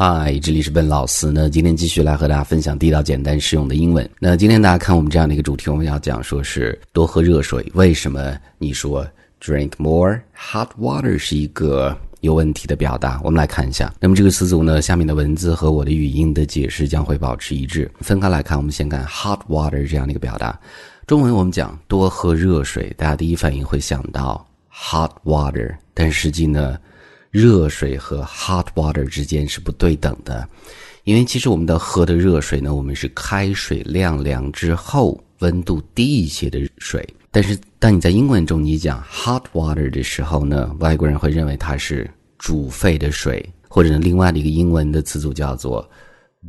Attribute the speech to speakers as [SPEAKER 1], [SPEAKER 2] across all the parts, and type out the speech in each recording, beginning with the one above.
[SPEAKER 1] 嗨，这里是笨老师那。今天继续来和大家分享地道、简单、实用的英文。那今天大家看我们这样的一个主题，我们要讲说是多喝热水。为什么你说 drink more hot water 是一个有问题的表达？我们来看一下。那么这个词组呢，下面的文字和我的语音的解释将会保持一致。分开来看，我们先看 hot water 这样的一个表达。中文我们讲多喝热水，大家第一反应会想到 hot water，但实际呢？热水和 hot water 之间是不对等的，因为其实我们的喝的热水呢，我们是开水晾凉之后温度低一些的水。但是当你在英文中你讲 hot water 的时候呢，外国人会认为它是煮沸的水，或者另外的一个英文的词组叫做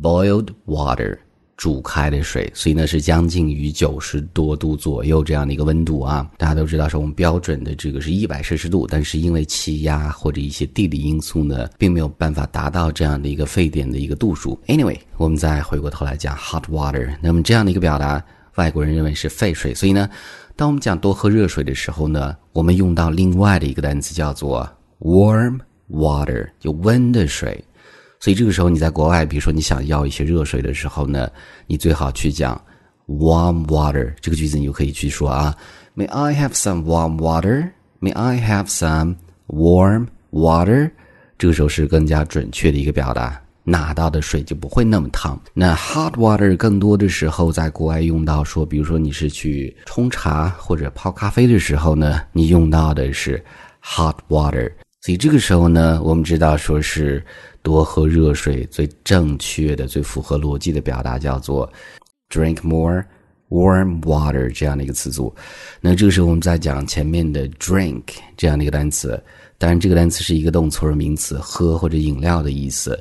[SPEAKER 1] boiled water。煮开的水，所以呢是将近于九十多度左右这样的一个温度啊。大家都知道是我们标准的这个是一百摄氏度，但是因为气压或者一些地理因素呢，并没有办法达到这样的一个沸点的一个度数。Anyway，我们再回过头来讲 hot water，那么这样的一个表达，外国人认为是沸水。所以呢，当我们讲多喝热水的时候呢，我们用到另外的一个单词叫做 warm water，就温的水。所以这个时候你在国外，比如说你想要一些热水的时候呢，你最好去讲 warm water 这个句子，你就可以去说啊，May I have some warm water? May I have some warm water? 这个时候是更加准确的一个表达，拿到的水就不会那么烫。那 hot water 更多的时候在国外用到说，比如说你是去冲茶或者泡咖啡的时候呢，你用到的是 hot water。所以这个时候呢，我们知道说是。多喝热水，最正确的、最符合逻辑的表达叫做 “drink more warm water” 这样的一个词组。那这个时候我们在讲前面的 “drink” 这样的一个单词，当然这个单词是一个动词或者名词，喝或者饮料的意思。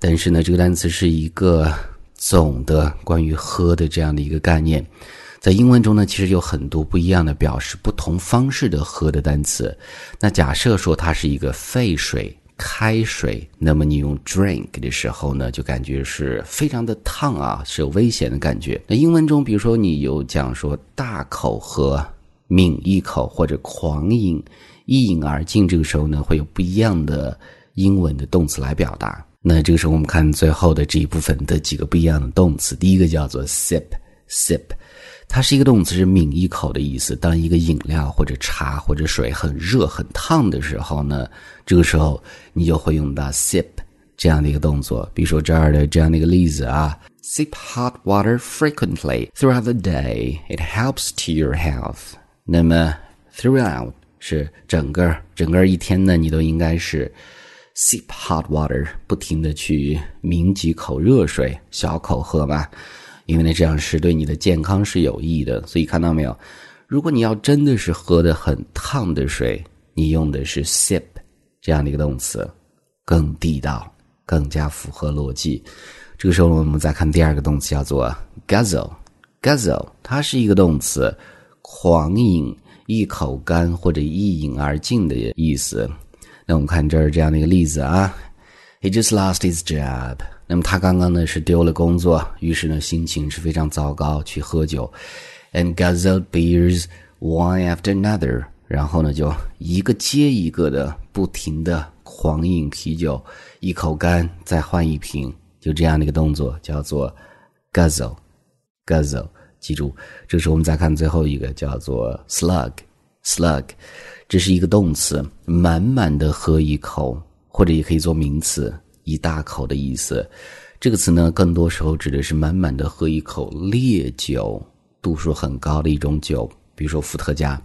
[SPEAKER 1] 但是呢，这个单词是一个总的关于喝的这样的一个概念。在英文中呢，其实有很多不一样的表示不同方式的喝的单词。那假设说它是一个沸水。开水，那么你用 drink 的时候呢，就感觉是非常的烫啊，是有危险的感觉。那英文中，比如说你有讲说大口喝、抿一口或者狂饮、一饮而尽，这个时候呢，会有不一样的英文的动词来表达。那这个时候我们看最后的这一部分的几个不一样的动词，第一个叫做 sip，sip。它是一个动词，是抿一口的意思。当一个饮料或者茶或者水很热很烫的时候呢，这个时候你就会用到 sip 这样的一个动作。比如说这儿的这样的一个例子啊，sip hot water frequently throughout the day. It helps to your health. 那么 throughout 是整个整个一天呢，你都应该是 sip hot water，不停的去抿几口热水，小口喝吧。因为呢，这样是对你的健康是有益的。所以看到没有，如果你要真的是喝的很烫的水，你用的是 sip 这样的一个动词，更地道，更加符合逻辑。这个时候我们再看第二个动词，叫做 guzzle，guzzle，它是一个动词，狂饮、一口干或者一饮而尽的意思。那我们看这儿这样的一个例子啊，He just lost his job。那么他刚刚呢是丢了工作，于是呢心情是非常糟糕，去喝酒，and guzzled beers one after another，然后呢就一个接一个的不停的狂饮啤酒，一口干再换一瓶，就这样的一个动作叫做 guzzle，guzzle，记住，这时我们再看最后一个叫做 slug，slug，这是一个动词，满满的喝一口，或者也可以做名词。一大口的意思，这个词呢，更多时候指的是满满的喝一口烈酒，度数很高的一种酒，比如说伏特加。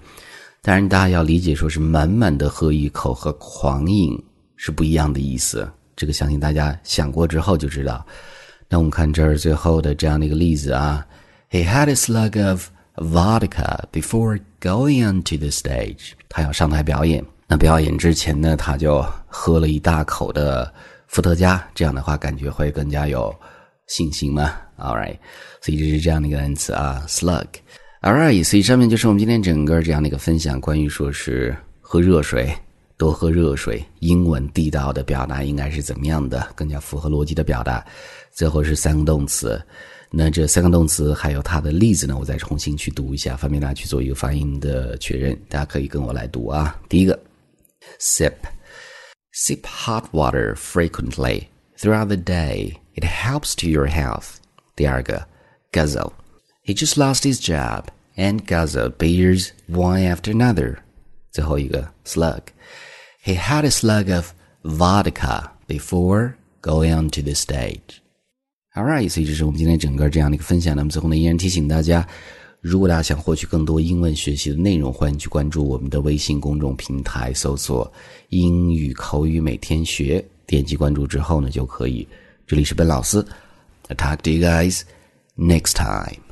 [SPEAKER 1] 当然，大家要理解，说是满满的喝一口和狂饮是不一样的意思。这个相信大家想过之后就知道。那我们看这儿最后的这样的一个例子啊，He had a slug of vodka before going onto the stage。他要上台表演，那表演之前呢，他就喝了一大口的。伏特加，这样的话感觉会更加有信心嘛？All right，所以这是这样的一个单词啊，slug。All right，所以上面就是我们今天整个这样的一个分享，关于说是喝热水，多喝热水，英文地道的表达应该是怎么样的，更加符合逻辑的表达。最后是三个动词，那这三个动词还有它的例子呢，我再重新去读一下，方便大家去做一个发音的确认。大家可以跟我来读啊，第一个，sip。Sip hot water frequently throughout the day. It helps to your health. 第二个，guzzle. He just lost his job and guzzled beers one after another. 最后一个，slug. He had a slug of vodka before going onto the stage. Alright，所以这是我们今天整个这样的一个分享。那么最后呢，依然提醒大家， 如果大家想获取更多英文学习的内容，欢迎去关注我们的微信公众平台，搜索“英语口语每天学”，点击关注之后呢，就可以。这里是本老师，I talk to you guys next time.